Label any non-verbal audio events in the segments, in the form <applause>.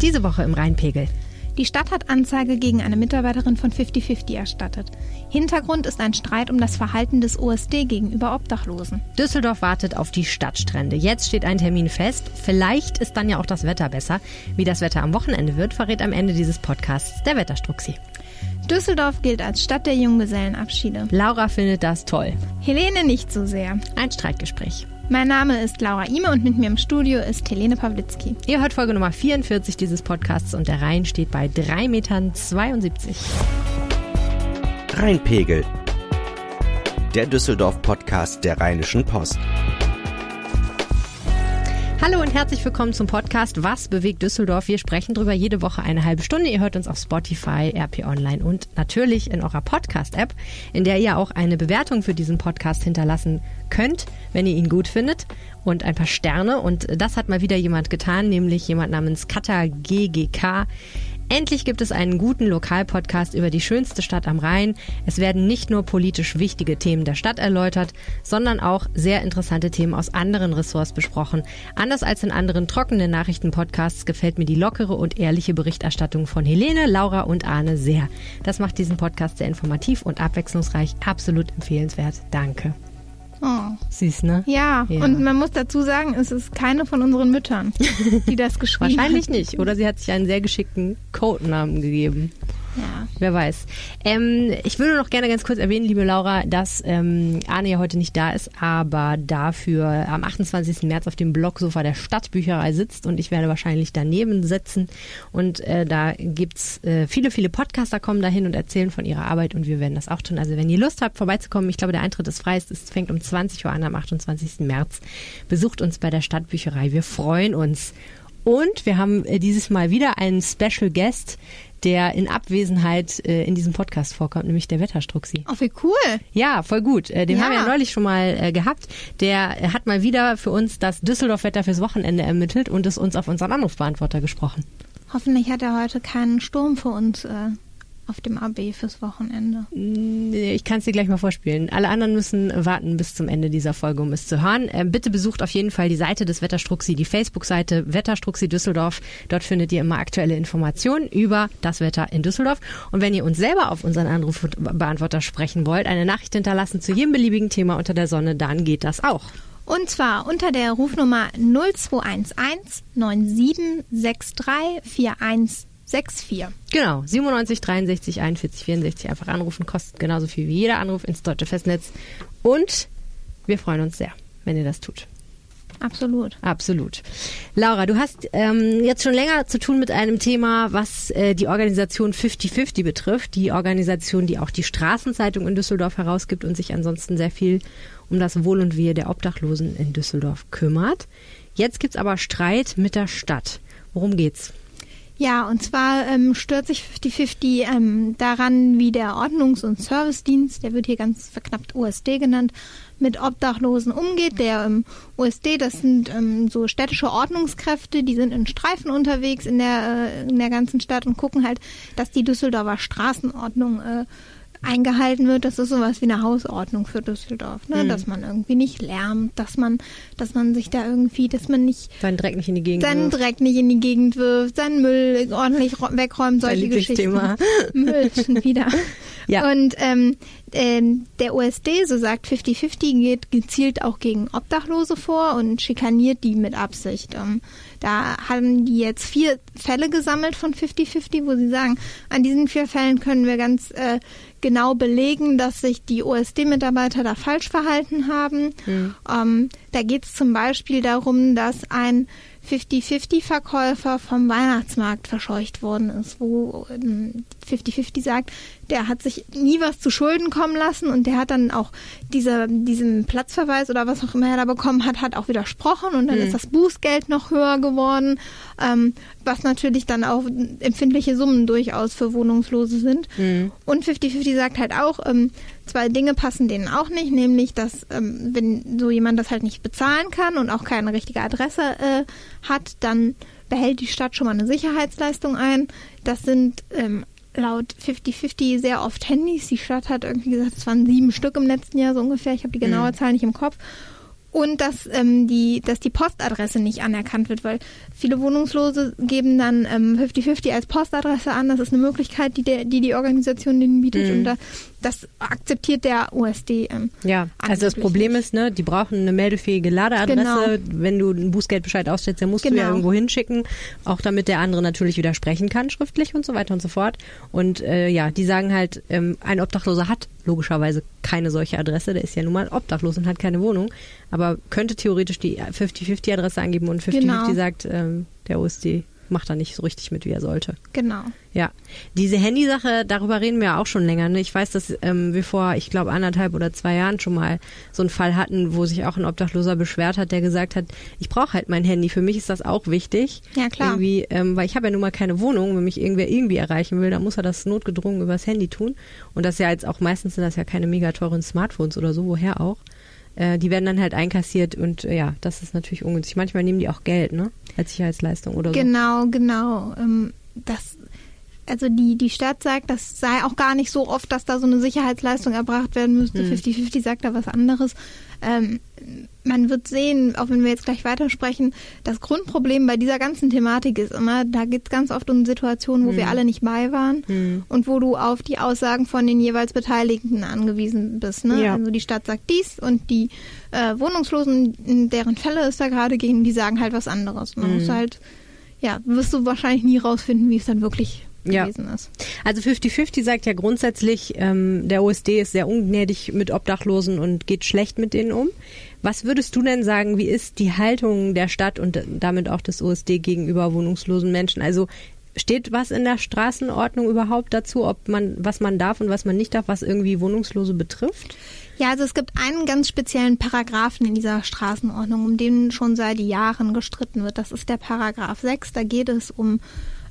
Diese Woche im Rheinpegel. Die Stadt hat Anzeige gegen eine Mitarbeiterin von 5050 erstattet. Hintergrund ist ein Streit um das Verhalten des OSD gegenüber Obdachlosen. Düsseldorf wartet auf die Stadtstrände. Jetzt steht ein Termin fest. Vielleicht ist dann ja auch das Wetter besser. Wie das Wetter am Wochenende wird, verrät am Ende dieses Podcasts der Wetterstruxi. Düsseldorf gilt als Stadt der Junggesellenabschiede. Laura findet das toll. Helene nicht so sehr. Ein Streitgespräch. Mein Name ist Laura Ime und mit mir im Studio ist Helene Pawlitzki. Ihr hört Folge Nummer 44 dieses Podcasts und der Rhein steht bei 3,72 Metern. Rheinpegel. Der Düsseldorf-Podcast der Rheinischen Post. Hallo und herzlich willkommen zum Podcast Was bewegt Düsseldorf? Wir sprechen drüber jede Woche eine halbe Stunde. Ihr hört uns auf Spotify, RP Online und natürlich in eurer Podcast-App, in der ihr auch eine Bewertung für diesen Podcast hinterlassen könnt, wenn ihr ihn gut findet und ein paar Sterne. Und das hat mal wieder jemand getan, nämlich jemand namens Kata GGK. Endlich gibt es einen guten Lokalpodcast über die schönste Stadt am Rhein. Es werden nicht nur politisch wichtige Themen der Stadt erläutert, sondern auch sehr interessante Themen aus anderen Ressorts besprochen. Anders als in anderen trockenen Nachrichtenpodcasts gefällt mir die lockere und ehrliche Berichterstattung von Helene, Laura und Arne sehr. Das macht diesen Podcast sehr informativ und abwechslungsreich. Absolut empfehlenswert. Danke. Oh. Süß, ne? Ja. ja. und man muss dazu sagen, es ist keine von unseren Müttern, die das <laughs> geschrieben hat. Wahrscheinlich nicht. Oder sie hat sich einen sehr geschickten Codenamen gegeben. Ja. Wer weiß. Ähm, ich würde noch gerne ganz kurz erwähnen, liebe Laura, dass ähm, Arne ja heute nicht da ist, aber dafür am 28. März auf dem Blogsofa der Stadtbücherei sitzt und ich werde wahrscheinlich daneben sitzen. Und äh, da gibt's äh, viele, viele Podcaster kommen dahin und erzählen von ihrer Arbeit und wir werden das auch tun. Also wenn ihr Lust habt, vorbeizukommen, ich glaube, der Eintritt ist frei. Es fängt um 20 Uhr an am 28. März. Besucht uns bei der Stadtbücherei. Wir freuen uns. Und wir haben äh, dieses Mal wieder einen Special Guest, der in Abwesenheit äh, in diesem Podcast vorkommt, nämlich der Wetterstruxi. Oh, wie cool. Ja, voll gut. Äh, den ja. haben wir ja neulich schon mal äh, gehabt. Der hat mal wieder für uns das Düsseldorf-Wetter fürs Wochenende ermittelt und es uns auf unseren Anrufbeantworter gesprochen. Hoffentlich hat er heute keinen Sturm für uns äh, auf dem AB fürs Wochenende? Ich kann es dir gleich mal vorspielen. Alle anderen müssen warten bis zum Ende dieser Folge, um es zu hören. Ähm, bitte besucht auf jeden Fall die Seite des Wetterstruxi, die Facebook-Seite Wetterstruxi Düsseldorf. Dort findet ihr immer aktuelle Informationen über das Wetter in Düsseldorf. Und wenn ihr uns selber auf unseren Anrufbeantworter sprechen wollt, eine Nachricht hinterlassen zu jedem beliebigen Thema unter der Sonne, dann geht das auch. Und zwar unter der Rufnummer 0211 9763 41 64. Genau, 97 63 41 64 einfach anrufen, kostet genauso viel wie jeder Anruf ins deutsche Festnetz. Und wir freuen uns sehr, wenn ihr das tut. Absolut. Absolut. Laura, du hast ähm, jetzt schon länger zu tun mit einem Thema, was äh, die Organisation 5050 betrifft. Die Organisation, die auch die Straßenzeitung in Düsseldorf herausgibt und sich ansonsten sehr viel um das Wohl und Wehe der Obdachlosen in Düsseldorf kümmert. Jetzt gibt's aber Streit mit der Stadt. Worum geht's? Ja, und zwar ähm, stört sich 5050 ähm, daran, wie der Ordnungs- und Servicedienst, der wird hier ganz verknappt OSD genannt, mit Obdachlosen umgeht. Der ähm, OSD, das sind ähm, so städtische Ordnungskräfte, die sind in Streifen unterwegs in der, äh, in der ganzen Stadt und gucken halt, dass die Düsseldorfer Straßenordnung äh, eingehalten wird, das ist sowas wie eine Hausordnung für Düsseldorf, ne? Mhm. dass man irgendwie nicht lärmt, dass man, dass man sich da irgendwie, dass man nicht seinen Dreck nicht in die Gegend seinen wirft. Dreck nicht in die Gegend wirft, seinen Müll ordentlich wegräumt, solche Geschichten. <laughs> Müll schon wieder. Ja. Und ähm, ähm, der OSD, so sagt 50-50, geht gezielt auch gegen Obdachlose vor und schikaniert die mit Absicht. Ähm, da haben die jetzt vier Fälle gesammelt von 50-50, wo sie sagen, an diesen vier Fällen können wir ganz äh, genau belegen, dass sich die OSD-Mitarbeiter da falsch verhalten haben. Mhm. Ähm, da geht es zum Beispiel darum, dass ein 50-50-Verkäufer vom Weihnachtsmarkt verscheucht worden ist, wo 50-50 ähm, sagt, der hat sich nie was zu Schulden kommen lassen und der hat dann auch diese, diesen Platzverweis oder was auch immer er da bekommen hat, hat auch widersprochen und dann mhm. ist das Bußgeld noch höher geworden, ähm, was natürlich dann auch empfindliche Summen durchaus für Wohnungslose sind. Mhm. Und 50-50 sagt halt auch, ähm, zwei Dinge passen denen auch nicht, nämlich, dass ähm, wenn so jemand das halt nicht bezahlen kann und auch keine richtige Adresse äh, hat, dann behält die Stadt schon mal eine Sicherheitsleistung ein. Das sind ähm, laut 50-50 sehr oft Handys. Die Stadt hat irgendwie gesagt, es waren sieben Stück im letzten Jahr so ungefähr. Ich habe die genaue mhm. Zahl nicht im Kopf. und dass ähm, die, dass die Postadresse nicht anerkannt wird, weil viele Wohnungslose geben dann 50-50 ähm, als Postadresse an. Das ist eine Möglichkeit, die der, die, die Organisation denen bietet. Mhm. Und da, das akzeptiert der OSD. Ähm, ja, also das Problem ist, ne, die brauchen eine meldefähige Ladeadresse. Genau. Wenn du einen Bußgeldbescheid ausstellst, dann musst genau. du ja genau. irgendwo hinschicken, auch damit der andere natürlich widersprechen kann, schriftlich und so weiter und so fort. Und äh, ja, die sagen halt, ähm, ein Obdachloser hat logischerweise keine solche Adresse. Der ist ja nun mal obdachlos und hat keine Wohnung. Aber könnte theoretisch die 50-50-Adresse angeben und 50-50 genau. sagt ähm, der OSD macht da nicht so richtig mit, wie er sollte. Genau. Ja. Diese Handysache, darüber reden wir auch schon länger. Ne? Ich weiß, dass ähm, wir vor, ich glaube, anderthalb oder zwei Jahren schon mal so einen Fall hatten, wo sich auch ein Obdachloser beschwert hat, der gesagt hat, ich brauche halt mein Handy. Für mich ist das auch wichtig. Ja, klar. Irgendwie, ähm, weil ich habe ja nun mal keine Wohnung. Wenn mich irgendwer irgendwie erreichen will, dann muss er das notgedrungen übers Handy tun. Und das ja jetzt auch meistens sind das ja keine mega teuren Smartphones oder so, woher auch äh, die werden dann halt einkassiert und äh, ja, das ist natürlich ungünstig. Manchmal nehmen die auch Geld, ne? Als Sicherheitsleistung oder so. Genau, genau. Ähm, das, also die, die Stadt sagt, das sei auch gar nicht so oft, dass da so eine Sicherheitsleistung erbracht werden müsste. 50-50 hm. sagt da was anderes. Ähm, man wird sehen, auch wenn wir jetzt gleich weitersprechen, das Grundproblem bei dieser ganzen Thematik ist immer, da geht es ganz oft um Situationen, wo mhm. wir hm. alle nicht bei waren mhm. und wo du auf die Aussagen von den jeweils Beteiligten angewiesen bist. Ne? Ja. Also die Stadt sagt dies und die äh, Wohnungslosen, in deren Fälle es da gerade gehen, die sagen halt was anderes. Ne? Mhm. halt, ja, wirst du wahrscheinlich nie rausfinden, wie es dann wirklich ja. gewesen ist. Also 50-50 sagt ja grundsätzlich, ähm, der OSD ist sehr ungnädig mit Obdachlosen und geht schlecht mit denen um. Was würdest du denn sagen, wie ist die Haltung der Stadt und damit auch des OSD gegenüber wohnungslosen Menschen? Also steht was in der Straßenordnung überhaupt dazu, ob man, was man darf und was man nicht darf, was irgendwie Wohnungslose betrifft? Ja, also es gibt einen ganz speziellen Paragraphen in dieser Straßenordnung, um den schon seit Jahren gestritten wird. Das ist der Paragraph 6. Da geht es um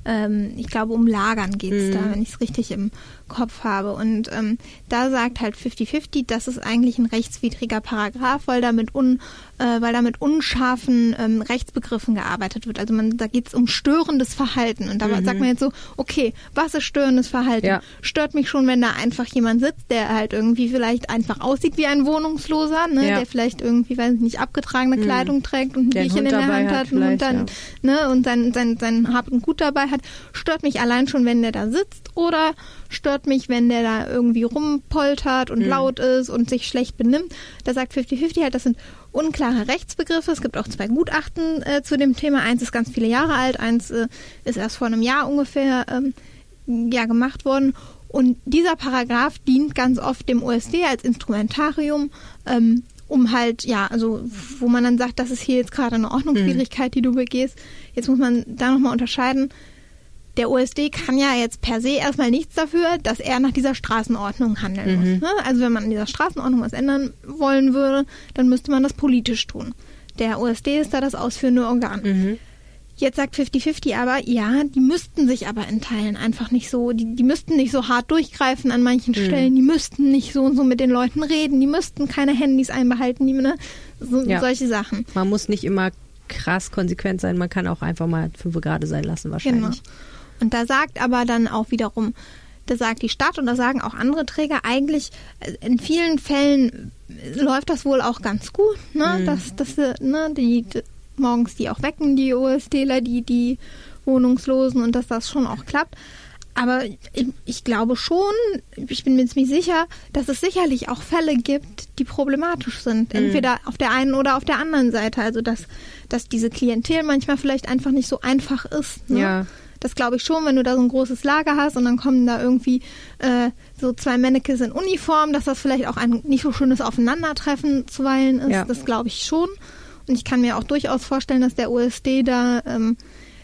ähm, ich glaube, um Lagern geht es mhm. da, wenn ich es richtig im Kopf habe. Und ähm, da sagt halt 50-50, das ist eigentlich ein rechtswidriger Paragraph, weil damit un, äh, weil da mit unscharfen ähm, Rechtsbegriffen gearbeitet wird. Also man, da geht es um störendes Verhalten. Und da mhm. sagt man jetzt so, okay, was ist störendes Verhalten? Ja. Stört mich schon, wenn da einfach jemand sitzt, der halt irgendwie vielleicht einfach aussieht wie ein Wohnungsloser, ne? Ja. der vielleicht irgendwie, weiß ich nicht, abgetragene mhm. Kleidung trägt und ein Bierchen in der Hand hat, und dann, ja. ne, und sein, sein, sein Hab und Gut dabei hat. Stört mich allein schon, wenn der da sitzt oder stört mich, wenn der da irgendwie rumpoltert und mhm. laut ist und sich schlecht benimmt. Da sagt 50-50 halt, das sind unklare Rechtsbegriffe. Es gibt auch zwei Gutachten äh, zu dem Thema. Eins ist ganz viele Jahre alt, eins äh, ist erst vor einem Jahr ungefähr ähm, ja, gemacht worden. Und dieser Paragraph dient ganz oft dem OSD als Instrumentarium, ähm, um halt, ja, also wo man dann sagt, das ist hier jetzt gerade eine Ordnungswidrigkeit, die du begehst. Jetzt muss man da nochmal unterscheiden der OSD kann ja jetzt per se erstmal nichts dafür, dass er nach dieser Straßenordnung handeln mhm. muss. Ne? Also wenn man an dieser Straßenordnung was ändern wollen würde, dann müsste man das politisch tun. Der OSD ist da das ausführende Organ. Mhm. Jetzt sagt 50-50 aber, ja, die müssten sich aber in Teilen einfach nicht so, die, die müssten nicht so hart durchgreifen an manchen mhm. Stellen, die müssten nicht so und so mit den Leuten reden, die müssten keine Handys einbehalten, die, ne, so, ja. solche Sachen. Man muss nicht immer krass konsequent sein, man kann auch einfach mal fünf Grade sein lassen wahrscheinlich. Genau. Und da sagt aber dann auch wiederum, da sagt die Stadt und da sagen auch andere Träger, eigentlich äh, in vielen Fällen läuft das wohl auch ganz gut, ne? Mhm. Dass, dass ne, die, die morgens die auch wecken, die OSDler, die, die Wohnungslosen und dass das schon auch klappt. Aber ich, ich, glaube schon, ich bin mir ziemlich sicher, dass es sicherlich auch Fälle gibt, die problematisch sind. Mhm. Entweder auf der einen oder auf der anderen Seite. Also dass, dass diese Klientel manchmal vielleicht einfach nicht so einfach ist. Ne? Ja. Das glaube ich schon, wenn du da so ein großes Lager hast und dann kommen da irgendwie äh, so zwei Mannekes in Uniform, dass das vielleicht auch ein nicht so schönes Aufeinandertreffen zuweilen ist. Ja. Das glaube ich schon. Und ich kann mir auch durchaus vorstellen, dass der OSD da ähm,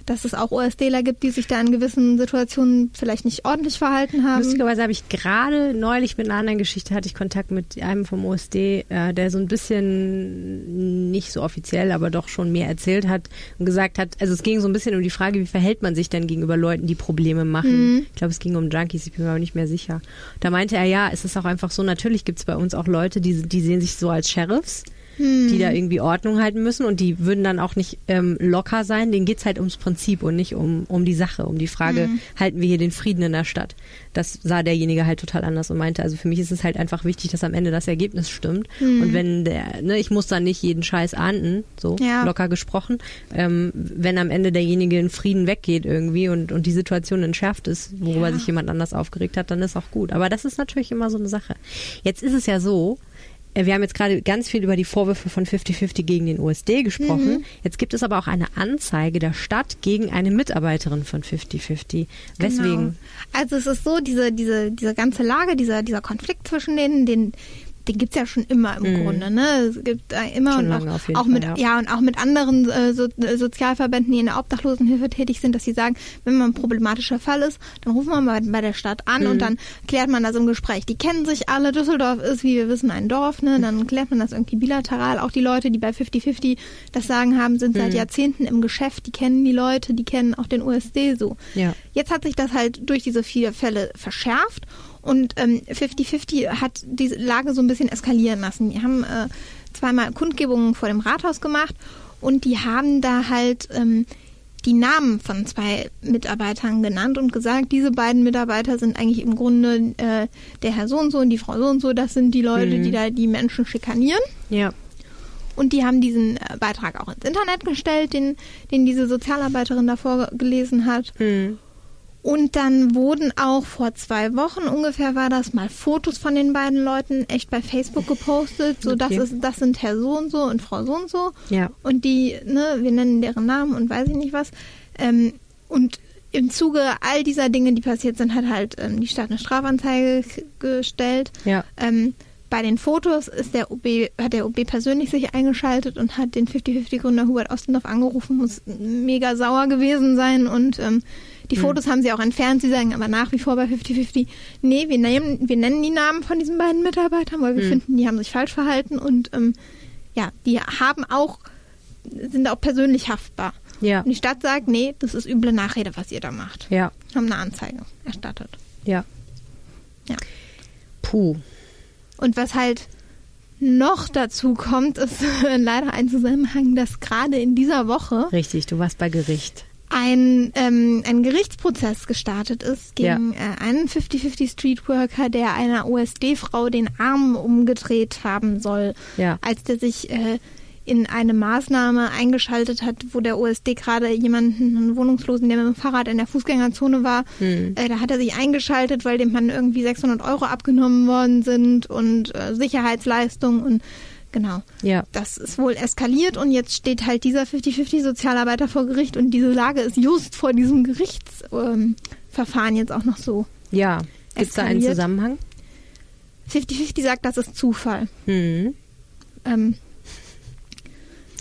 dass es auch OSDler gibt, die sich da in gewissen Situationen vielleicht nicht ordentlich verhalten haben. Lustigerweise habe ich gerade neulich mit einer anderen Geschichte hatte ich Kontakt mit einem vom OSD, äh, der so ein bisschen nicht so offiziell, aber doch schon mehr erzählt hat und gesagt hat, also es ging so ein bisschen um die Frage, wie verhält man sich denn gegenüber Leuten, die Probleme machen. Mhm. Ich glaube, es ging um Junkies, ich bin mir aber nicht mehr sicher. Da meinte er, ja, es ist auch einfach so, natürlich gibt es bei uns auch Leute, die, die sehen sich so als Sheriffs hm. die da irgendwie Ordnung halten müssen und die würden dann auch nicht ähm, locker sein. Denen geht's halt ums Prinzip und nicht um, um die Sache, um die Frage, hm. halten wir hier den Frieden in der Stadt. Das sah derjenige halt total anders und meinte, also für mich ist es halt einfach wichtig, dass am Ende das Ergebnis stimmt. Hm. Und wenn der, ne, ich muss dann nicht jeden Scheiß ahnden, so ja. locker gesprochen, ähm, wenn am Ende derjenige in Frieden weggeht irgendwie und, und die Situation entschärft ist, worüber ja. sich jemand anders aufgeregt hat, dann ist auch gut. Aber das ist natürlich immer so eine Sache. Jetzt ist es ja so, wir haben jetzt gerade ganz viel über die Vorwürfe von 50-50 gegen den USD gesprochen. Mhm. Jetzt gibt es aber auch eine Anzeige der Stadt gegen eine Mitarbeiterin von 50-50. Weswegen? Genau. Also es ist so, diese, diese, diese ganze Lage, dieser, dieser Konflikt zwischen denen, den den gibt's ja schon immer im mhm. Grunde. Ne? Es gibt immer schon und auch, auch mit ja. ja. und auch mit anderen äh, so, äh, Sozialverbänden, die in der Obdachlosenhilfe tätig sind, dass sie sagen, wenn man ein problematischer Fall ist, dann rufen wir mal bei der Stadt an mhm. und dann klärt man das im Gespräch. Die kennen sich alle. Düsseldorf ist, wie wir wissen, ein Dorf. Ne? Dann klärt man das irgendwie bilateral. Auch die Leute, die bei 50-50 das Sagen haben, sind seit mhm. Jahrzehnten im Geschäft. Die kennen die Leute, die kennen auch den USD so. Ja. Jetzt hat sich das halt durch diese vier Fälle verschärft und 50-50 ähm, hat diese Lage so ein bisschen eskalieren lassen. Die haben äh, zweimal Kundgebungen vor dem Rathaus gemacht und die haben da halt ähm, die Namen von zwei Mitarbeitern genannt und gesagt, diese beiden Mitarbeiter sind eigentlich im Grunde äh, der Herr so und so und die Frau so und so, das sind die Leute, mhm. die da die Menschen schikanieren. Ja. Und die haben diesen äh, Beitrag auch ins Internet gestellt, den, den diese Sozialarbeiterin davor gelesen hat. Mhm. Und dann wurden auch vor zwei Wochen ungefähr war das mal Fotos von den beiden Leuten echt bei Facebook gepostet. So, okay. das ist, das sind Herr so und so und Frau so und so. Ja. Und die, ne, wir nennen deren Namen und weiß ich nicht was. Ähm, und im Zuge all dieser Dinge, die passiert sind, hat halt ähm, die Stadt eine Strafanzeige gestellt. Ja. Ähm, bei den Fotos ist der OB, hat der OB persönlich sich eingeschaltet und hat den 50-50-Gründer Hubert Ostendorf angerufen, muss mega sauer gewesen sein und ähm, die mhm. Fotos haben sie auch entfernt. Sie sagen aber nach wie vor bei 50-50, nee, wir nennen, wir nennen die Namen von diesen beiden Mitarbeitern, weil wir mhm. finden, die haben sich falsch verhalten und ähm, ja, die haben auch, sind auch persönlich haftbar. Ja. Und die Stadt sagt, nee, das ist üble Nachrede, was ihr da macht. Ja. Haben eine Anzeige erstattet. Ja. Ja. Puh. Und was halt noch dazu kommt, ist <laughs> leider ein Zusammenhang, dass gerade in dieser Woche. Richtig, du warst bei Gericht ein, ähm, ein Gerichtsprozess gestartet ist gegen ja. äh, einen 50-50 Streetworker, der einer OSD-Frau den Arm umgedreht haben soll, ja. als der sich äh, in eine Maßnahme eingeschaltet hat, wo der OSD gerade jemanden, einen Wohnungslosen, der mit dem Fahrrad in der Fußgängerzone war, hm. äh, da hat er sich eingeschaltet, weil dem Mann irgendwie 600 Euro abgenommen worden sind und äh, Sicherheitsleistung und Genau. Ja. Das ist wohl eskaliert und jetzt steht halt dieser 50-50 Sozialarbeiter vor Gericht und diese Lage ist just vor diesem Gerichtsverfahren ähm, jetzt auch noch so. Ja. Gibt es da einen Zusammenhang? 50-50 sagt, das ist Zufall. Mhm. Ähm,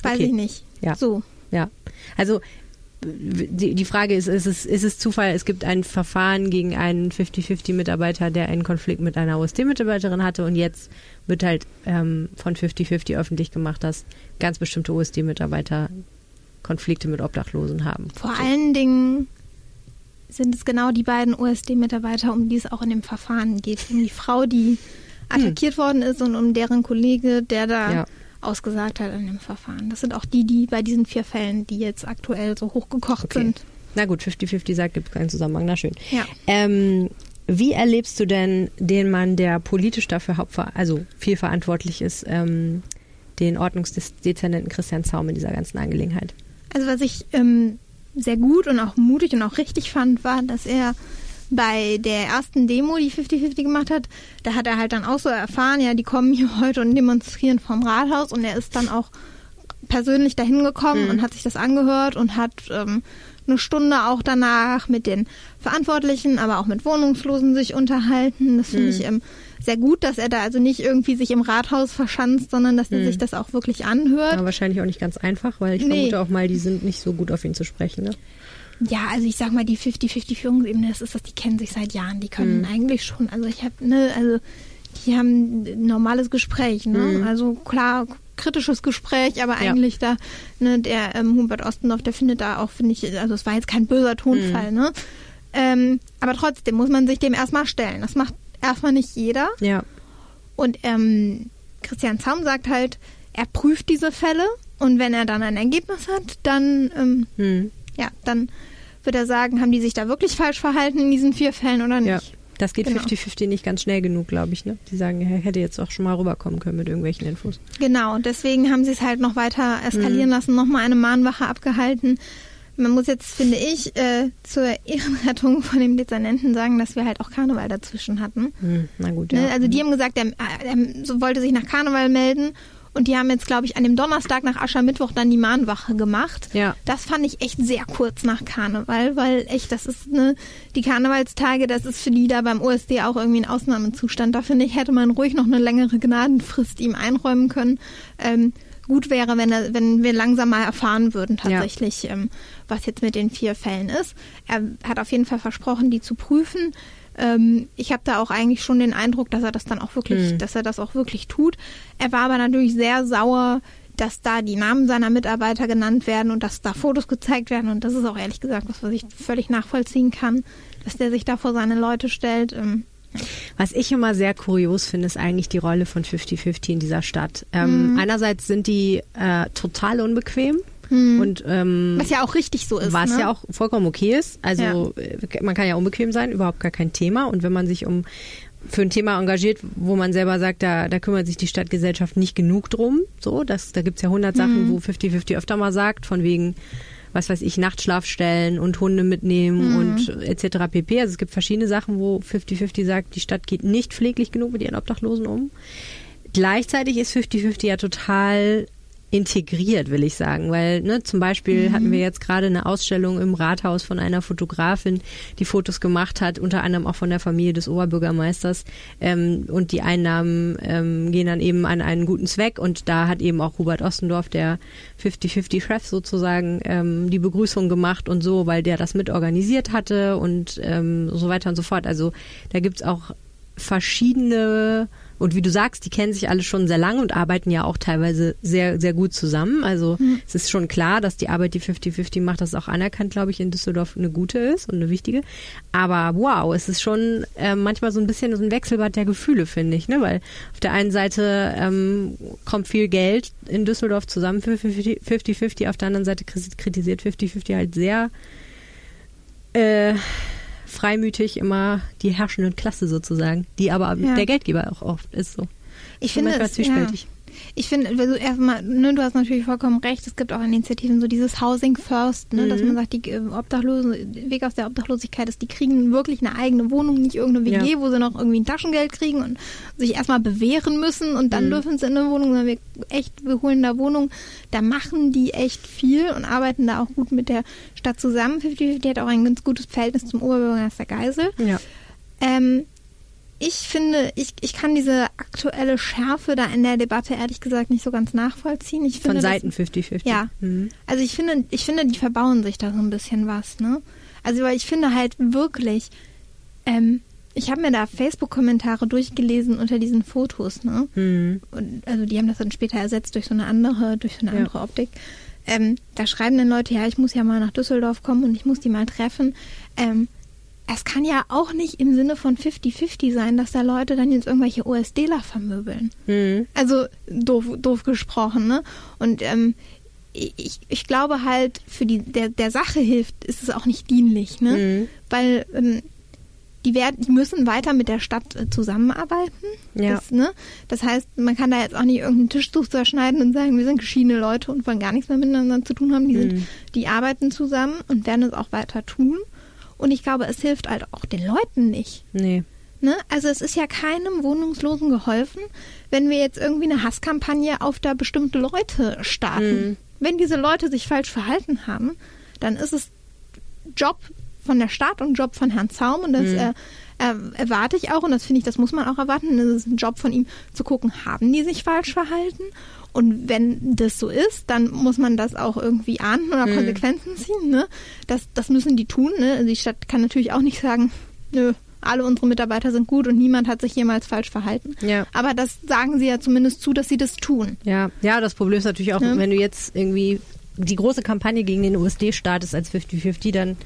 weiß okay. ich nicht. Ja. So. Ja. Also die, die Frage ist, ist es, ist es Zufall, es gibt ein Verfahren gegen einen 50-50-Mitarbeiter, der einen Konflikt mit einer OSD-Mitarbeiterin hatte und jetzt wird halt ähm, von 50-50 öffentlich gemacht, dass ganz bestimmte OSD-Mitarbeiter Konflikte mit Obdachlosen haben. Vor so. allen Dingen sind es genau die beiden OSD-Mitarbeiter, um die es auch in dem Verfahren geht. Um die Frau, die hm. attackiert hm. worden ist und um deren Kollege, der da ja ausgesagt hat in dem Verfahren. Das sind auch die, die bei diesen vier Fällen, die jetzt aktuell so hochgekocht okay. sind. Na gut, 50-50 sagt, gibt keinen Zusammenhang. Na schön. Ja. Ähm, wie erlebst du denn den Mann, der politisch dafür hauptver also viel verantwortlich ist, ähm, den Ordnungsdezernenten Christian Zaum in dieser ganzen Angelegenheit? Also was ich ähm, sehr gut und auch mutig und auch richtig fand, war, dass er bei der ersten Demo, die 50-50 gemacht hat, da hat er halt dann auch so erfahren, ja, die kommen hier <laughs> heute und demonstrieren vom Rathaus und er ist dann auch persönlich dahin gekommen mhm. und hat sich das angehört und hat ähm, eine Stunde auch danach mit den Verantwortlichen, aber auch mit Wohnungslosen sich unterhalten. Das finde mhm. ich ähm, sehr gut, dass er da also nicht irgendwie sich im Rathaus verschanzt, sondern dass er mhm. sich das auch wirklich anhört. Aber wahrscheinlich auch nicht ganz einfach, weil ich nee. vermute auch mal, die sind nicht so gut auf ihn zu sprechen. Ne? Ja, also ich sag mal, die 50-50 Führungsebene, das ist das, die kennen sich seit Jahren, die können mhm. eigentlich schon, also ich habe, ne, also die haben ein normales Gespräch, ne? Mhm. Also klar, kritisches Gespräch, aber eigentlich ja. da, ne, der ähm, Hubert Ostendorf, der findet da auch, finde ich, also es war jetzt kein böser Tonfall, mhm. ne? Ähm, aber trotzdem muss man sich dem erstmal stellen. Das macht erstmal nicht jeder. Ja. Und ähm, Christian Zaum sagt halt, er prüft diese Fälle und wenn er dann ein Ergebnis hat, dann, ähm, hm. ja, dann wird er sagen, haben die sich da wirklich falsch verhalten in diesen vier Fällen oder nicht. Ja. Das geht 50-50 genau. nicht ganz schnell genug, glaube ich. Ne? Die sagen, er hätte jetzt auch schon mal rüberkommen können mit irgendwelchen Infos. Genau, deswegen haben sie es halt noch weiter eskalieren mhm. lassen, nochmal eine Mahnwache abgehalten. Man muss jetzt, finde ich, äh, zur Ehrenrettung von dem Dezernenten sagen, dass wir halt auch Karneval dazwischen hatten. Mhm, na gut, ne? ja. Also die haben gesagt, er, er wollte sich nach Karneval melden und die haben jetzt, glaube ich, an dem Donnerstag nach Aschermittwoch dann die Mahnwache gemacht. Ja. Das fand ich echt sehr kurz nach Karneval, weil echt, das ist ne, die Karnevalstage, das ist für die da beim OSD auch irgendwie ein Ausnahmezustand. Da finde ich, hätte man ruhig noch eine längere Gnadenfrist ihm einräumen können. Ähm, gut wäre, wenn, er, wenn wir langsam mal erfahren würden tatsächlich, ja. ähm, was jetzt mit den vier Fällen ist. Er hat auf jeden Fall versprochen, die zu prüfen. Ähm, ich habe da auch eigentlich schon den Eindruck, dass er das dann auch wirklich, mhm. dass er das auch wirklich tut. Er war aber natürlich sehr sauer, dass da die Namen seiner Mitarbeiter genannt werden und dass da Fotos gezeigt werden. Und das ist auch ehrlich gesagt was, was ich völlig nachvollziehen kann, dass der sich da vor seine Leute stellt. Ähm, was ich immer sehr kurios finde, ist eigentlich die Rolle von 50-50 in dieser Stadt. Ähm, mhm. Einerseits sind die äh, total unbequem. Hm. Und, ähm, was ja auch richtig so ist. Was ne? ja auch vollkommen okay ist. Also ja. Äh, man kann ja unbequem sein, überhaupt gar kein Thema. Und wenn man sich um für ein Thema engagiert, wo man selber sagt, da, da kümmert sich die Stadtgesellschaft nicht genug drum. So, das, da gibt's ja hundert Sachen, mhm. wo 50-50 öfter mal sagt, von wegen, was weiß ich, Nachtschlafstellen und Hunde mitnehmen mhm. und etc. pp. Also es gibt verschiedene Sachen, wo 50-50 sagt, die Stadt geht nicht pfleglich genug mit ihren Obdachlosen um. Gleichzeitig ist 50-50 ja total integriert, will ich sagen, weil ne, zum Beispiel mhm. hatten wir jetzt gerade eine Ausstellung im Rathaus von einer Fotografin, die Fotos gemacht hat, unter anderem auch von der Familie des Oberbürgermeisters ähm, und die Einnahmen ähm, gehen dann eben an einen guten Zweck und da hat eben auch Hubert Ostendorf, der 50-50-Chef sozusagen, ähm, die Begrüßung gemacht und so, weil der das mitorganisiert hatte und ähm, so weiter und so fort. Also da gibt's auch verschiedene und wie du sagst, die kennen sich alle schon sehr lange und arbeiten ja auch teilweise sehr, sehr gut zusammen. Also mhm. es ist schon klar, dass die Arbeit, die 50-50 macht, das auch anerkannt, glaube ich, in Düsseldorf eine gute ist und eine wichtige. Aber wow, es ist schon äh, manchmal so ein bisschen so ein Wechselbad der Gefühle, finde ich. Ne? Weil auf der einen Seite ähm, kommt viel Geld in Düsseldorf zusammen für 50-50, auf der anderen Seite kritisiert 50-50 halt sehr äh, freimütig immer die herrschende Klasse sozusagen, die aber ja. der Geldgeber auch oft ist so. Ich finde es, zwiespältig. Ja. Ich finde, also erstmal, ne, du hast natürlich vollkommen recht, es gibt auch Initiativen, so dieses Housing First, ne, mhm. dass man sagt, die äh, Obdachlosen, Weg aus der Obdachlosigkeit ist, die kriegen wirklich eine eigene Wohnung, nicht irgendeine WG, ja. wo sie noch irgendwie ein Taschengeld kriegen und sich erstmal bewähren müssen und dann mhm. dürfen sie in eine Wohnung, sondern wir echt, wir holen da Wohnung. Da machen die echt viel und arbeiten da auch gut mit der Stadt zusammen. 50 die hat auch ein ganz gutes Verhältnis zum Oberbürgermeister Geisel. Ja. Ähm, ich finde, ich, ich kann diese aktuelle Schärfe da in der Debatte ehrlich gesagt nicht so ganz nachvollziehen. Ich finde, Von Seiten 50-50. Ja. Mhm. Also ich finde, ich finde, die verbauen sich da so ein bisschen was, ne? Also weil ich finde halt wirklich, ähm, ich habe mir da Facebook-Kommentare durchgelesen unter diesen Fotos, ne? Mhm. Und, also die haben das dann später ersetzt durch so eine andere, durch so eine ja. andere Optik. Ähm, da schreiben dann Leute, ja, ich muss ja mal nach Düsseldorf kommen und ich muss die mal treffen. Ähm, es kann ja auch nicht im Sinne von 50-50 sein, dass da Leute dann jetzt irgendwelche OSDler vermöbeln. Mhm. Also doof, doof gesprochen, ne? Und ähm, ich, ich glaube halt, für die der, der Sache hilft, ist es auch nicht dienlich, ne? Mhm. Weil ähm, die, werden, die müssen weiter mit der Stadt äh, zusammenarbeiten. Ja. Das, ne? das heißt, man kann da jetzt auch nicht irgendeinen Tischtuch zerschneiden und sagen, wir sind geschiedene Leute und wollen gar nichts mehr miteinander zu tun haben. Die, sind, mhm. die arbeiten zusammen und werden es auch weiter tun. Und ich glaube, es hilft halt auch den Leuten nicht. Nee. Ne? Also es ist ja keinem Wohnungslosen geholfen, wenn wir jetzt irgendwie eine Hasskampagne auf da bestimmte Leute starten. Mhm. Wenn diese Leute sich falsch verhalten haben, dann ist es Job von der Stadt und Job von Herrn Zaum und das mhm. äh, erwarte ich auch und das finde ich, das muss man auch erwarten. Es ist ein Job von ihm zu gucken, haben die sich falsch verhalten und wenn das so ist, dann muss man das auch irgendwie ahnden oder mhm. Konsequenzen ziehen. Ne? Das, das müssen die tun. Ne? Also die Stadt kann natürlich auch nicht sagen, nö, alle unsere Mitarbeiter sind gut und niemand hat sich jemals falsch verhalten. Ja. Aber das sagen sie ja zumindest zu, dass sie das tun. Ja, ja das Problem ist natürlich auch, ja. wenn du jetzt irgendwie die große Kampagne gegen den USD startest als 50-50, dann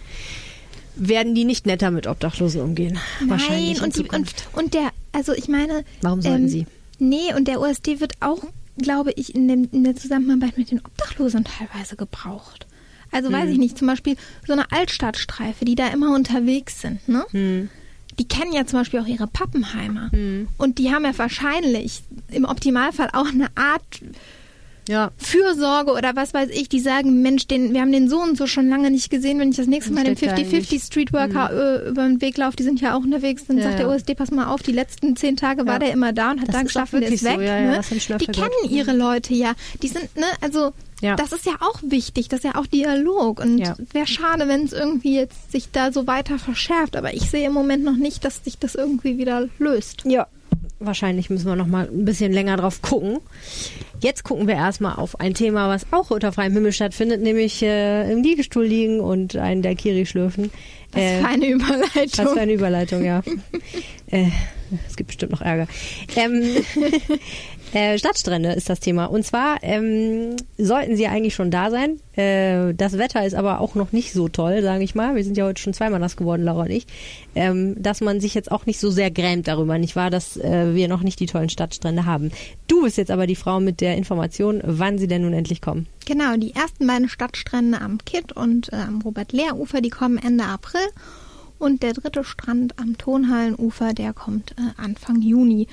werden die nicht netter mit Obdachlosen umgehen. Nein, wahrscheinlich und, die, und, und, der, also ich meine. Warum sollten ähm, sie? Nee, und der USD wird auch glaube ich, in, dem, in der Zusammenarbeit mit den Obdachlosen teilweise gebraucht. Also weiß hm. ich nicht, zum Beispiel so eine Altstadtstreife, die da immer unterwegs sind, ne? Hm. Die kennen ja zum Beispiel auch ihre Pappenheimer. Hm. Und die haben ja wahrscheinlich im Optimalfall auch eine Art ja. Fürsorge oder was weiß ich, die sagen, Mensch, den, wir haben den so und so schon lange nicht gesehen, wenn ich das nächste Mal den 50-50 Streetworker mhm. äh, über den Weg laufe, die sind ja auch unterwegs, dann ja, sagt der OSD, pass mal auf, die letzten zehn Tage ja. war der immer da und hat das da geschafft und ist weg. So, ne? die kennen ihre Leute ja. Die sind, ne, also ja. Das ist ja auch wichtig, das ist ja auch Dialog. Und ja. wäre schade, wenn es irgendwie jetzt sich da so weiter verschärft. Aber ich sehe im Moment noch nicht, dass sich das irgendwie wieder löst. Ja, wahrscheinlich müssen wir noch mal ein bisschen länger drauf gucken. Jetzt gucken wir erstmal auf ein Thema, was auch unter freiem Himmel stattfindet, nämlich äh, im Liegestuhl liegen und einen Daikiri schlürfen. Was äh, für eine Überleitung. Was für eine Überleitung, ja. <laughs> äh, es gibt bestimmt noch Ärger. Ähm, <laughs> Äh, Stadtstrände ist das Thema. Und zwar ähm, sollten sie eigentlich schon da sein. Äh, das Wetter ist aber auch noch nicht so toll, sage ich mal. Wir sind ja heute schon zweimal nass geworden, Laura und ich. Ähm, dass man sich jetzt auch nicht so sehr grämt darüber, nicht wahr, dass äh, wir noch nicht die tollen Stadtstrände haben. Du bist jetzt aber die Frau mit der Information, wann sie denn nun endlich kommen. Genau, die ersten beiden Stadtstrände am Kitt und äh, am Robert-Lehr-Ufer, die kommen Ende April. Und der dritte Strand am Tonhallenufer, der kommt äh, Anfang Juni.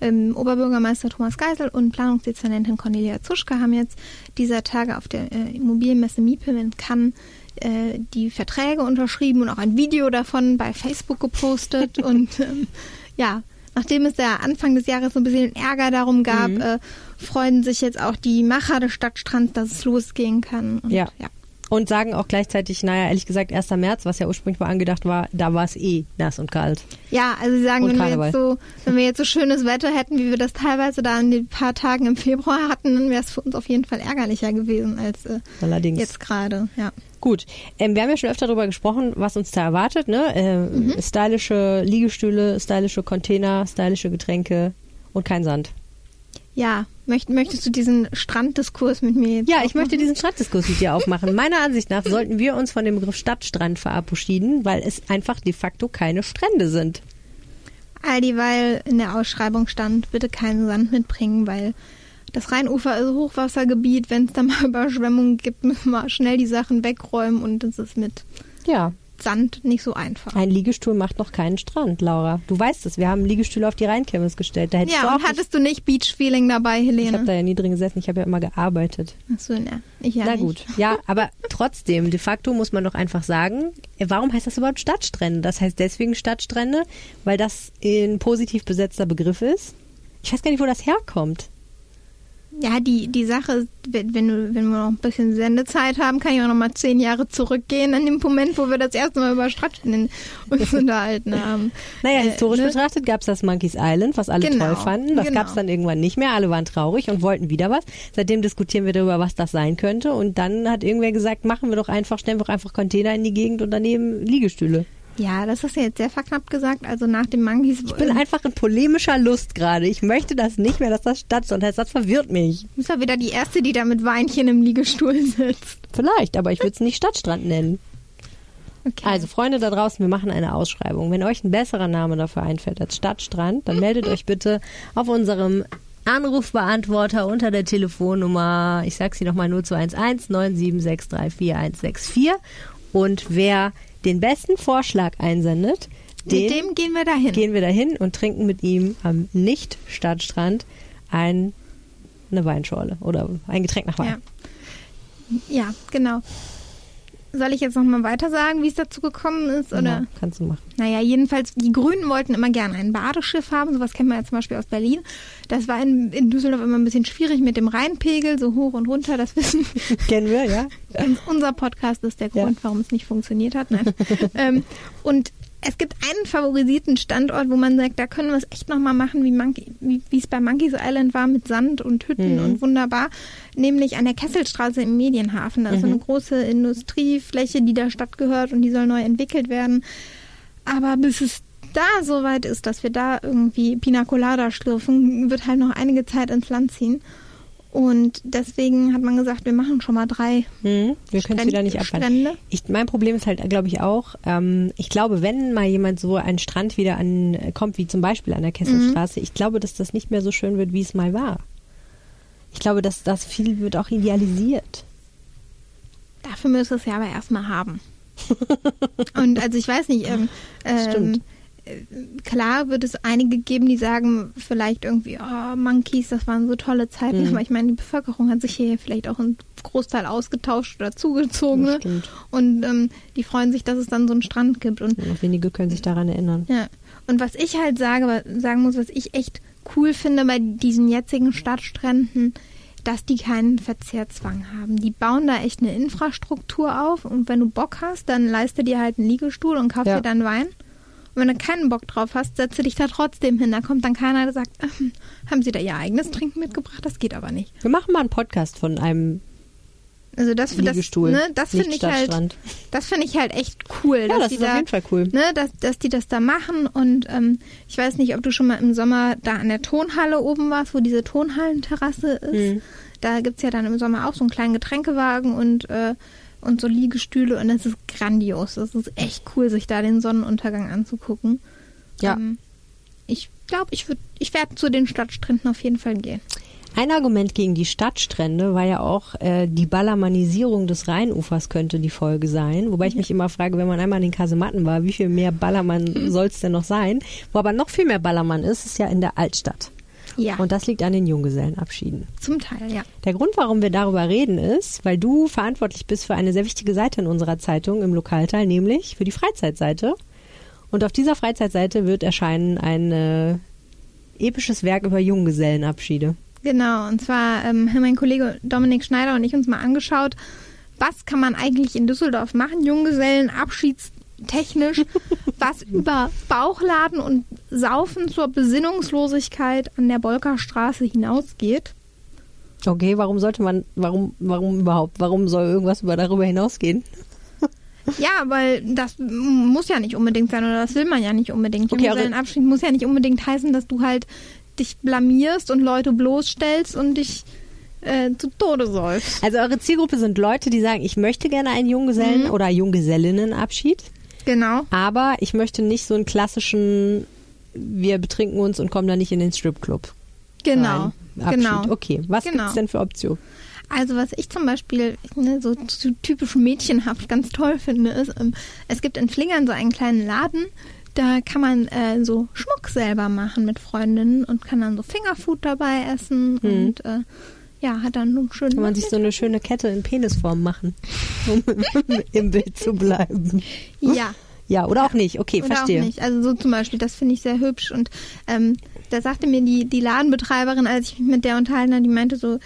Ähm, Oberbürgermeister Thomas Geisel und Planungsdezernentin Cornelia Zuschke haben jetzt dieser Tage auf der äh, Immobilienmesse Miepel in Cannes äh, die Verträge unterschrieben und auch ein Video davon bei Facebook gepostet. <laughs> und ähm, ja, nachdem es ja Anfang des Jahres so ein bisschen Ärger darum gab, mhm. äh, freuen sich jetzt auch die Macher des Stadtstrands, dass es losgehen kann. Und, ja. ja. Und sagen auch gleichzeitig, naja, ehrlich gesagt, 1. März, was ja ursprünglich mal angedacht war, da war es eh nass und kalt. Ja, also sie sagen, wenn wir, jetzt so, wenn wir jetzt so schönes Wetter hätten, wie wir das teilweise da in den paar Tagen im Februar hatten, dann wäre es für uns auf jeden Fall ärgerlicher gewesen als äh, Allerdings. jetzt gerade. Ja. Gut, ähm, wir haben ja schon öfter darüber gesprochen, was uns da erwartet. Ne? Äh, mhm. Stylische Liegestühle, stylische Container, stylische Getränke und kein Sand. Ja, möchtest du diesen Stranddiskurs mit mir jetzt Ja, ich möchte diesen Stranddiskurs mit dir aufmachen. Meiner Ansicht nach sollten wir uns von dem Begriff Stadtstrand verabschieden, weil es einfach de facto keine Strände sind. All dieweil in der Ausschreibung stand, bitte keinen Sand mitbringen, weil das Rheinufer ist Hochwassergebiet. Wenn es da mal <laughs> Überschwemmungen gibt, müssen wir schnell die Sachen wegräumen und das ist mit ja. Sand nicht so einfach. Ein Liegestuhl macht noch keinen Strand, Laura. Du weißt es, wir haben Liegestühle auf die Rheinkirmes gestellt. Da ja, und hattest du nicht Beach-Feeling dabei, Helene? Ich habe da ja nie drin gesessen, ich habe ja immer gearbeitet. Ach so, ne. Ich ja Na nicht. gut, ja, <laughs> aber trotzdem, de facto muss man doch einfach sagen, warum heißt das überhaupt Stadtstrände? Das heißt deswegen Stadtstrände, weil das ein positiv besetzter Begriff ist. Ich weiß gar nicht, wo das herkommt. Ja, die, die Sache, wenn, wenn, wir, wenn wir noch ein bisschen Sendezeit haben, kann ich auch noch mal zehn Jahre zurückgehen an dem Moment, wo wir das erste Mal über Stadtfinden uns unterhalten haben. <laughs> Naja, äh, historisch ne? betrachtet gab es das Monkeys Island, was alle genau, toll fanden. Das genau. gab es dann irgendwann nicht mehr. Alle waren traurig und wollten wieder was. Seitdem diskutieren wir darüber, was das sein könnte. Und dann hat irgendwer gesagt, machen wir doch einfach, stellen wir doch einfach Container in die Gegend und daneben Liegestühle. Ja, das hast du jetzt sehr verknappt gesagt. Also nach dem Monkeys. Ich bin einfach in polemischer Lust gerade. Ich möchte das nicht mehr, dass das stattfindet. Das, das verwirrt mich. Du bist ja wieder die Erste, die da mit Weinchen im Liegestuhl sitzt. Vielleicht, aber ich würde es nicht Stadtstrand nennen. Okay. Also Freunde da draußen, wir machen eine Ausschreibung. Wenn euch ein besserer Name dafür einfällt als Stadtstrand, dann meldet euch bitte auf unserem Anrufbeantworter unter der Telefonnummer, ich sag sie nochmal 0211 976344164 und wer den besten Vorschlag einsendet, den mit dem gehen wir dahin. Gehen wir dahin und trinken mit ihm am Nicht-Stadtstrand ein, eine Weinschorle oder ein Getränk nach Wein. Ja, ja genau. Soll ich jetzt nochmal weiter sagen, wie es dazu gekommen ist? Oder? Ja, kannst du machen. Naja, jedenfalls, die Grünen wollten immer gerne ein Badeschiff haben. Sowas kennt man ja zum Beispiel aus Berlin. Das war in, in Düsseldorf immer ein bisschen schwierig mit dem Rheinpegel, so hoch und runter, das wissen Kennen wir, ja. <laughs> Unser Podcast ist der Grund, ja. warum es nicht funktioniert hat. Nein. <laughs> ähm, und es gibt einen favorisierten Standort, wo man sagt, da können wir es echt nochmal machen, wie, Monkey, wie es bei Monkeys Island war, mit Sand und Hütten mhm. und wunderbar, nämlich an der Kesselstraße im Medienhafen. Da ist mhm. eine große Industriefläche, die der Stadt gehört und die soll neu entwickelt werden. Aber bis es da soweit ist, dass wir da irgendwie Pina Colada schlürfen, wird halt noch einige Zeit ins Land ziehen. Und deswegen hat man gesagt, wir machen schon mal drei. Hm, wir können es wieder nicht abwarten. Ich, mein Problem ist halt, glaube ich, auch, ähm, ich glaube, wenn mal jemand so einen Strand wieder ankommt, wie zum Beispiel an der Kesselstraße, mhm. ich glaube, dass das nicht mehr so schön wird, wie es mal war. Ich glaube, dass das viel wird auch idealisiert. Dafür müsste es ja aber erstmal haben. <laughs> Und also ich weiß nicht, ähm, ähm, klar wird es einige geben, die sagen vielleicht irgendwie, oh, Monkeys, das waren so tolle Zeiten. Mhm. Aber ich meine, die Bevölkerung hat sich hier vielleicht auch einen Großteil ausgetauscht oder zugezogen. Ja, und ähm, die freuen sich, dass es dann so einen Strand gibt. Und ja, wenige können sich daran erinnern. Ja. Und was ich halt sage, sagen muss, was ich echt cool finde bei diesen jetzigen Stadtstränden, dass die keinen Verzehrzwang haben. Die bauen da echt eine Infrastruktur auf und wenn du Bock hast, dann leiste dir halt einen Liegestuhl und kauf ja. dir dann Wein. Wenn du keinen Bock drauf hast, setze dich da trotzdem hin. Da kommt dann keiner, der sagt, äh, haben Sie da Ihr eigenes Trinken mitgebracht? Das geht aber nicht. Wir machen mal einen Podcast von einem also das, Liegestuhl, das, ne, das finde ich halt, das finde ich halt echt cool, ja, dass das die da, auf jeden Fall cool. Ne, dass, dass die das da machen und ähm, ich weiß nicht, ob du schon mal im Sommer da an der Tonhalle oben warst, wo diese Tonhallenterrasse ist. Mhm. Da gibt es ja dann im Sommer auch so einen kleinen Getränkewagen und äh, und so Liegestühle und das ist grandios. Das ist echt cool, sich da den Sonnenuntergang anzugucken. Ja. Ähm, ich glaube, ich würde, ich werde zu den Stadtstränden auf jeden Fall gehen. Ein Argument gegen die Stadtstrände war ja auch, äh, die Ballermannisierung des Rheinufers könnte die Folge sein. Wobei ich mich immer frage, wenn man einmal in den Kasematten war, wie viel mehr Ballermann <laughs> soll es denn noch sein? Wo aber noch viel mehr Ballermann ist, ist ja in der Altstadt. Ja. Und das liegt an den Junggesellenabschieden. Zum Teil, ja. Der Grund, warum wir darüber reden, ist, weil du verantwortlich bist für eine sehr wichtige Seite in unserer Zeitung im Lokalteil, nämlich für die Freizeitseite. Und auf dieser Freizeitseite wird erscheinen ein äh, episches Werk über Junggesellenabschiede. Genau, und zwar ähm, haben mein Kollege Dominik Schneider und ich uns mal angeschaut, was kann man eigentlich in Düsseldorf machen? Junggesellenabschieds technisch, <laughs> was über Bauchladen und Saufen zur Besinnungslosigkeit an der Bolkerstraße hinausgeht. Okay, warum sollte man, warum, warum überhaupt, warum soll irgendwas über darüber hinausgehen? <laughs> Ja, weil das muss ja nicht unbedingt sein oder das will man ja nicht unbedingt. Okay, also Abschied muss ja nicht unbedingt heißen, dass du halt dich blamierst und Leute bloßstellst und dich äh, zu Tode säufst. Also eure Zielgruppe sind Leute, die sagen, ich möchte gerne einen Junggesellen- mhm. oder Junggesellinnenabschied. Genau. Aber ich möchte nicht so einen klassischen, wir betrinken uns und kommen dann nicht in den Stripclub. Genau. Genau. Okay, was genau. gibt es denn für Optionen? Also was ich zum Beispiel ne, so, typisch mädchenhaft ganz toll finde, ist, ähm, es gibt in Flingern so einen kleinen Laden, da kann man äh, so Schmuck selber machen mit Freundinnen und kann dann so Fingerfood dabei essen hm. und äh, ja, hat dann einen schönen. Kann man sich so eine schöne Kette in Penisform machen, um <laughs> im Bild zu bleiben. Ja. Ja, oder auch nicht. Okay, oder verstehe. Auch nicht. Also so zum Beispiel, das finde ich sehr hübsch. Und ähm, da sagte mir die, die Ladenbetreiberin, als ich mich mit der unterhalten habe, die meinte so,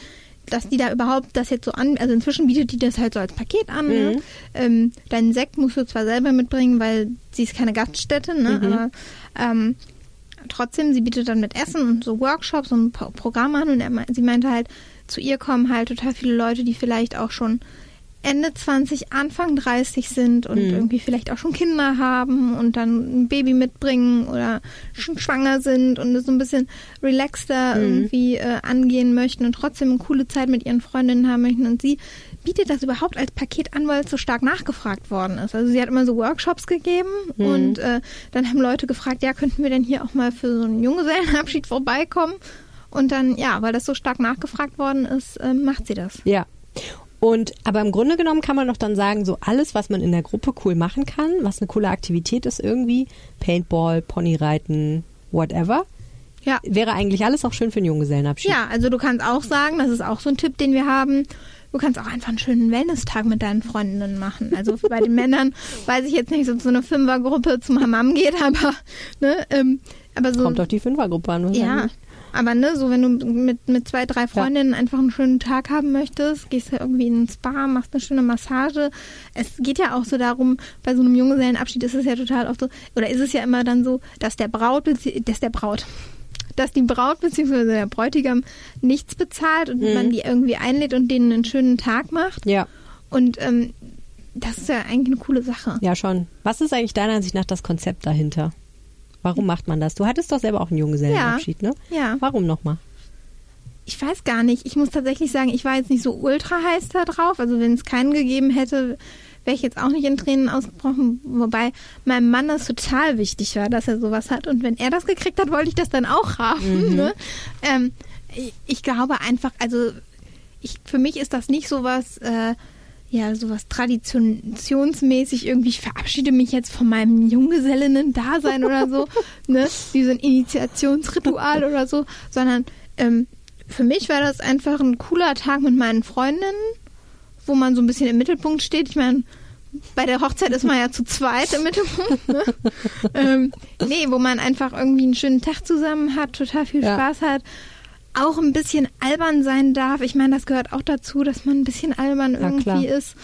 dass die da überhaupt das jetzt so an, also inzwischen bietet die das halt so als Paket an. Ne? Mhm. Ne? Ähm, deinen Sekt musst du zwar selber mitbringen, weil sie ist keine Gaststätte, ne? Mhm. aber ähm, trotzdem, sie bietet dann mit Essen und so Workshops und Programme an und er, sie meinte halt, zu ihr kommen halt total viele Leute, die vielleicht auch schon Ende 20, Anfang 30 sind und mhm. irgendwie vielleicht auch schon Kinder haben und dann ein Baby mitbringen oder schon schwanger sind und so ein bisschen relaxter mhm. irgendwie äh, angehen möchten und trotzdem eine coole Zeit mit ihren Freundinnen haben möchten. Und sie bietet das überhaupt als Paket an, weil es so stark nachgefragt worden ist. Also sie hat immer so Workshops gegeben mhm. und äh, dann haben Leute gefragt, ja, könnten wir denn hier auch mal für so einen Junggesellenabschied vorbeikommen? Und dann, ja, weil das so stark nachgefragt worden ist, äh, macht sie das. Ja. Und aber im Grunde genommen kann man doch dann sagen, so alles, was man in der Gruppe cool machen kann, was eine coole Aktivität ist irgendwie, Paintball, Ponyreiten, whatever. Ja. Wäre eigentlich alles auch schön für einen Junggesellenabschied. Ja, also du kannst auch sagen, das ist auch so ein Tipp, den wir haben. Du kannst auch einfach einen schönen Wellness-Tag mit deinen Freundinnen machen. Also bei den Männern <laughs> weiß ich jetzt nicht, ob so eine Fünfergruppe zum Hammam geht, aber ne, ähm, aber so. Kommt auf die Fünfergruppe an. Ja, aber ne, so wenn du mit, mit zwei, drei Freundinnen ja. einfach einen schönen Tag haben möchtest, gehst du irgendwie in ein Spa, machst eine schöne Massage. Es geht ja auch so darum, bei so einem Junggesellenabschied ist es ja total oft so, oder ist es ja immer dann so, dass der Braut, dass der Braut, dass die Braut bzw. der Bräutigam nichts bezahlt und mhm. man die irgendwie einlädt und denen einen schönen Tag macht. Ja. Und ähm, das ist ja eigentlich eine coole Sache. Ja, schon. Was ist eigentlich deiner Ansicht nach das Konzept dahinter? Warum macht man das? Du hattest doch selber auch einen Junggesellenabschied, ja. ne? Ja. Warum nochmal? Ich weiß gar nicht. Ich muss tatsächlich sagen, ich war jetzt nicht so ultra heiß da drauf. Also wenn es keinen gegeben hätte, wäre ich jetzt auch nicht in Tränen ausgebrochen. Wobei meinem Mann das total wichtig war, dass er sowas hat. Und wenn er das gekriegt hat, wollte ich das dann auch haben. Mhm. Ne? Ähm, ich, ich glaube einfach, also ich, für mich ist das nicht so was, äh, ja, sowas traditionsmäßig irgendwie, ich verabschiede mich jetzt von meinem Junggesellinnen-Dasein oder so, <laughs> ne, wie so ein Initiationsritual oder so, sondern ähm, für mich war das einfach ein cooler Tag mit meinen Freundinnen, wo man so ein bisschen im Mittelpunkt steht. Ich meine, bei der Hochzeit ist man ja zu zweit im Mittelpunkt. Ne? <laughs> ähm, nee, wo man einfach irgendwie einen schönen Tag zusammen hat, total viel ja. Spaß hat auch ein bisschen albern sein darf. Ich meine, das gehört auch dazu, dass man ein bisschen albern irgendwie ja, ist.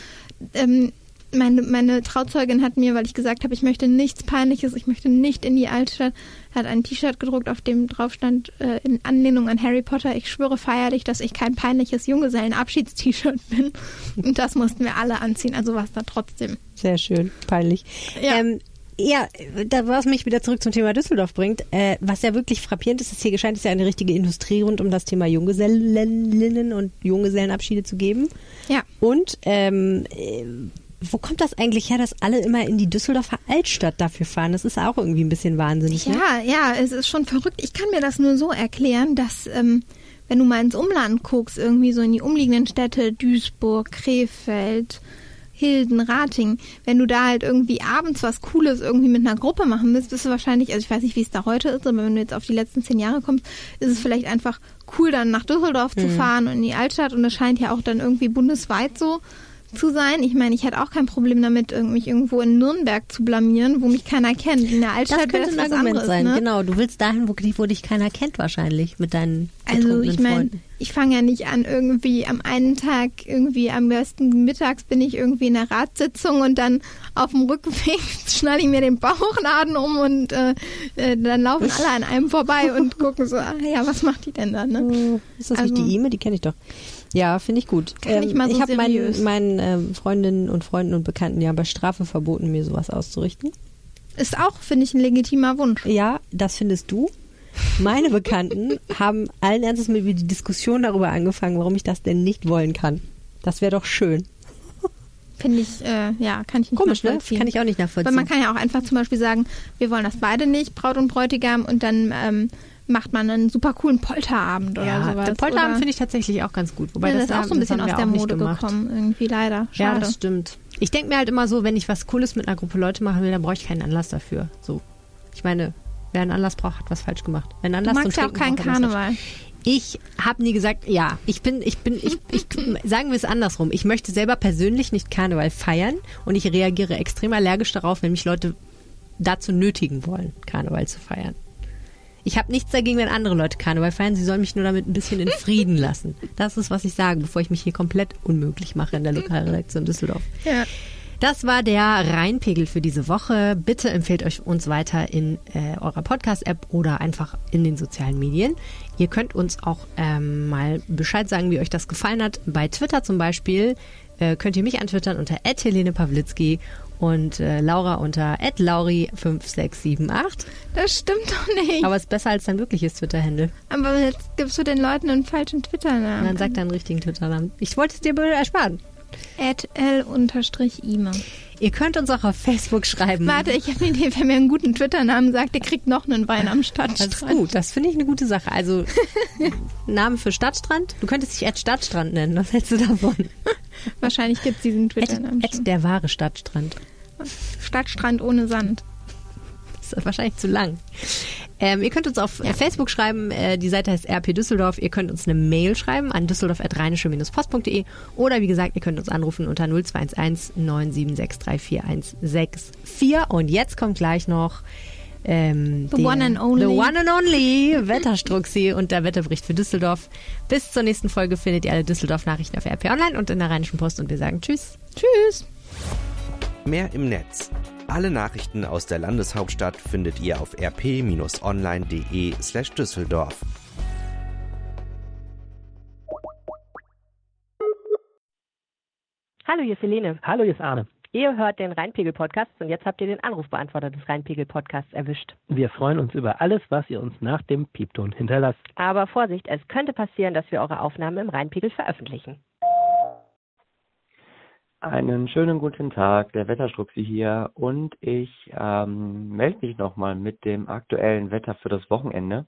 Ähm, meine, meine Trauzeugin hat mir, weil ich gesagt habe, ich möchte nichts Peinliches, ich möchte nicht in die Altstadt, hat ein T-Shirt gedruckt, auf dem drauf stand, äh, in Anlehnung an Harry Potter, ich schwöre feierlich, dass ich kein peinliches Junggesellen-Abschiedst-T-Shirt bin. Und das mussten wir alle anziehen, also war es da trotzdem. Sehr schön, peinlich. Ja. Ähm, ja, da was mich wieder zurück zum Thema Düsseldorf bringt, äh, was ja wirklich frappierend ist, ist hier scheint es ja eine richtige Industrie rund um das Thema Junggesellinnen und Junggesellenabschiede zu geben. Ja. Und ähm, äh, wo kommt das eigentlich her, dass alle immer in die Düsseldorfer Altstadt dafür fahren? Das ist auch irgendwie ein bisschen wahnsinnig. Ja, ne? ja, es ist schon verrückt. Ich kann mir das nur so erklären, dass ähm, wenn du mal ins Umland guckst, irgendwie so in die umliegenden Städte, Duisburg, Krefeld, Hilden, Rating, wenn du da halt irgendwie abends was Cooles irgendwie mit einer Gruppe machen willst, bist du wahrscheinlich, also ich weiß nicht, wie es da heute ist, aber wenn du jetzt auf die letzten zehn Jahre kommst, ist es vielleicht einfach cool, dann nach Düsseldorf mhm. zu fahren und in die Altstadt und das scheint ja auch dann irgendwie bundesweit so zu sein. Ich meine, ich hätte auch kein Problem damit, mich irgendwo in Nürnberg zu blamieren, wo mich keiner kennt. In der Altstadt wäre das ein Argument anderes, sein. Ne? Genau, du willst dahin, wo, wo, dich keiner kennt wahrscheinlich mit deinen Also ich meine, ich fange ja nicht an irgendwie am einen Tag irgendwie am besten mittags bin ich irgendwie in der Ratssitzung und dann auf dem Rückweg <laughs> schnalle ich mir den Bauchladen um und äh, äh, dann laufen alle an einem vorbei und <laughs> gucken so, ah, ja, was macht die denn da? Ne? Oh, ist das also, nicht die E-Mail? Die kenne ich doch. Ja, finde ich gut. Kann ähm, ich so ich habe meinen, meinen äh, Freundinnen und Freunden und Bekannten ja bei Strafe verboten, mir sowas auszurichten. Ist auch, finde ich, ein legitimer Wunsch. Ja, das findest du. Meine Bekannten <laughs> haben allen Ernstes mit mir die Diskussion darüber angefangen, warum ich das denn nicht wollen kann. Das wäre doch schön. Finde ich, äh, ja, kann ich nicht Komisch, ne? nachvollziehen. Ne? Kann ich auch nicht nachvollziehen. Weil man kann ja auch einfach zum Beispiel sagen, wir wollen das beide nicht, Braut und Bräutigam, und dann ähm, macht man einen super coolen Polterabend oder ja, sowas. Der Polterabend finde ich tatsächlich auch ganz gut. Wobei ja, das, das ist auch so ein bisschen aus der Mode gekommen, irgendwie leider. Schade. Ja, das stimmt. Ich denke mir halt immer so, wenn ich was Cooles mit einer Gruppe Leute machen will, dann brauche ich keinen Anlass dafür. So. Ich meine, wer einen Anlass braucht, hat was falsch gemacht. Wenn Anlass du magst ja auch keinen Karneval. Ich habe nie gesagt, ja, ich bin, ich bin, ich, ich, <laughs> sagen wir es andersrum. Ich möchte selber persönlich nicht Karneval feiern und ich reagiere extrem allergisch darauf, wenn mich Leute dazu nötigen wollen, Karneval zu feiern. Ich habe nichts dagegen, wenn andere Leute Karneval feiern. Sie sollen mich nur damit ein bisschen in Frieden <laughs> lassen. Das ist, was ich sage, bevor ich mich hier komplett unmöglich mache in der Lokalredaktion Düsseldorf. Ja. Das war der Rheinpegel für diese Woche. Bitte empfehlt euch uns weiter in äh, eurer Podcast-App oder einfach in den sozialen Medien. Ihr könnt uns auch ähm, mal Bescheid sagen, wie euch das gefallen hat. Bei Twitter zum Beispiel äh, könnt ihr mich antwittern unter Helene Pawlitzki und äh, Laura unter lauri5678. Das stimmt doch nicht. Aber es ist besser als dein wirkliches Twitter-Handle. Aber jetzt gibst du den Leuten einen falschen Twitter-Namen. Dann sag deinen richtigen Twitter-Namen. Ich wollte es dir ersparen. At l-ima. Ihr könnt uns auch auf Facebook schreiben. Warte, ich habe eine Idee, wer mir einen guten Twitter-Namen sagt, der kriegt noch einen Wein am Stadtstrand. Das ist gut, das finde ich eine gute Sache. Also <laughs> Name für Stadtstrand? Du könntest dich Ed Stadtstrand nennen, was hältst du davon? <laughs> Wahrscheinlich gibt es diesen Twitter-Namen der wahre Stadtstrand. Stadtstrand ohne Sand. Das ist wahrscheinlich zu lang. Ähm, ihr könnt uns auf ja. Facebook schreiben, äh, die Seite heißt RP Düsseldorf. Ihr könnt uns eine Mail schreiben an düsseldorf.rheinische-post.de oder wie gesagt, ihr könnt uns anrufen unter 0211 976341664. Und jetzt kommt gleich noch ähm, the, one and only. the one and only Wetterstruxi und der Wetterbericht für Düsseldorf. Bis zur nächsten Folge findet ihr alle Düsseldorf-Nachrichten auf RP Online und in der Rheinischen Post und wir sagen Tschüss. Tschüss. Mehr im Netz alle Nachrichten aus der Landeshauptstadt findet ihr auf rp-online.de/düsseldorf. Hallo, hier ist Helene. Hallo, hier ist Arne. Ihr hört den Rheinpegel-Podcast und jetzt habt ihr den Anrufbeantworter des Rheinpegel-Podcasts erwischt. Wir freuen uns über alles, was ihr uns nach dem Piepton hinterlasst. Aber Vorsicht, es könnte passieren, dass wir eure Aufnahmen im Rheinpegel veröffentlichen. Einen schönen guten Tag, der Wetterstruxi hier und ich ähm, melde mich nochmal mit dem aktuellen Wetter für das Wochenende.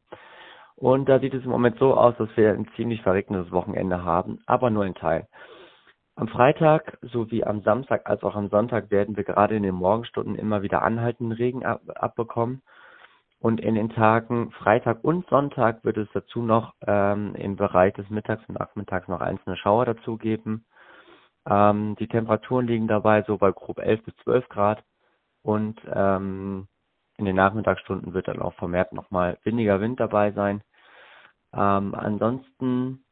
Und da sieht es im Moment so aus, dass wir ein ziemlich verregnetes Wochenende haben, aber nur in Teil. Am Freitag sowie am Samstag als auch am Sonntag werden wir gerade in den Morgenstunden immer wieder anhaltenden Regen ab abbekommen. Und in den Tagen Freitag und Sonntag wird es dazu noch ähm, im Bereich des Mittags und Nachmittags noch einzelne Schauer dazugeben. Ähm, die Temperaturen liegen dabei so bei grob 11 bis 12 Grad und ähm, in den Nachmittagsstunden wird dann auch vermehrt nochmal weniger Wind dabei sein. Ähm, ansonsten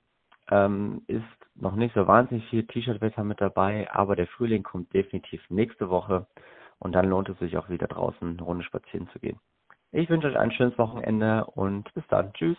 ähm, ist noch nicht so wahnsinnig viel T-Shirt-Wetter mit dabei, aber der Frühling kommt definitiv nächste Woche und dann lohnt es sich auch wieder draußen eine Runde spazieren zu gehen. Ich wünsche euch ein schönes Wochenende und bis dann. Tschüss.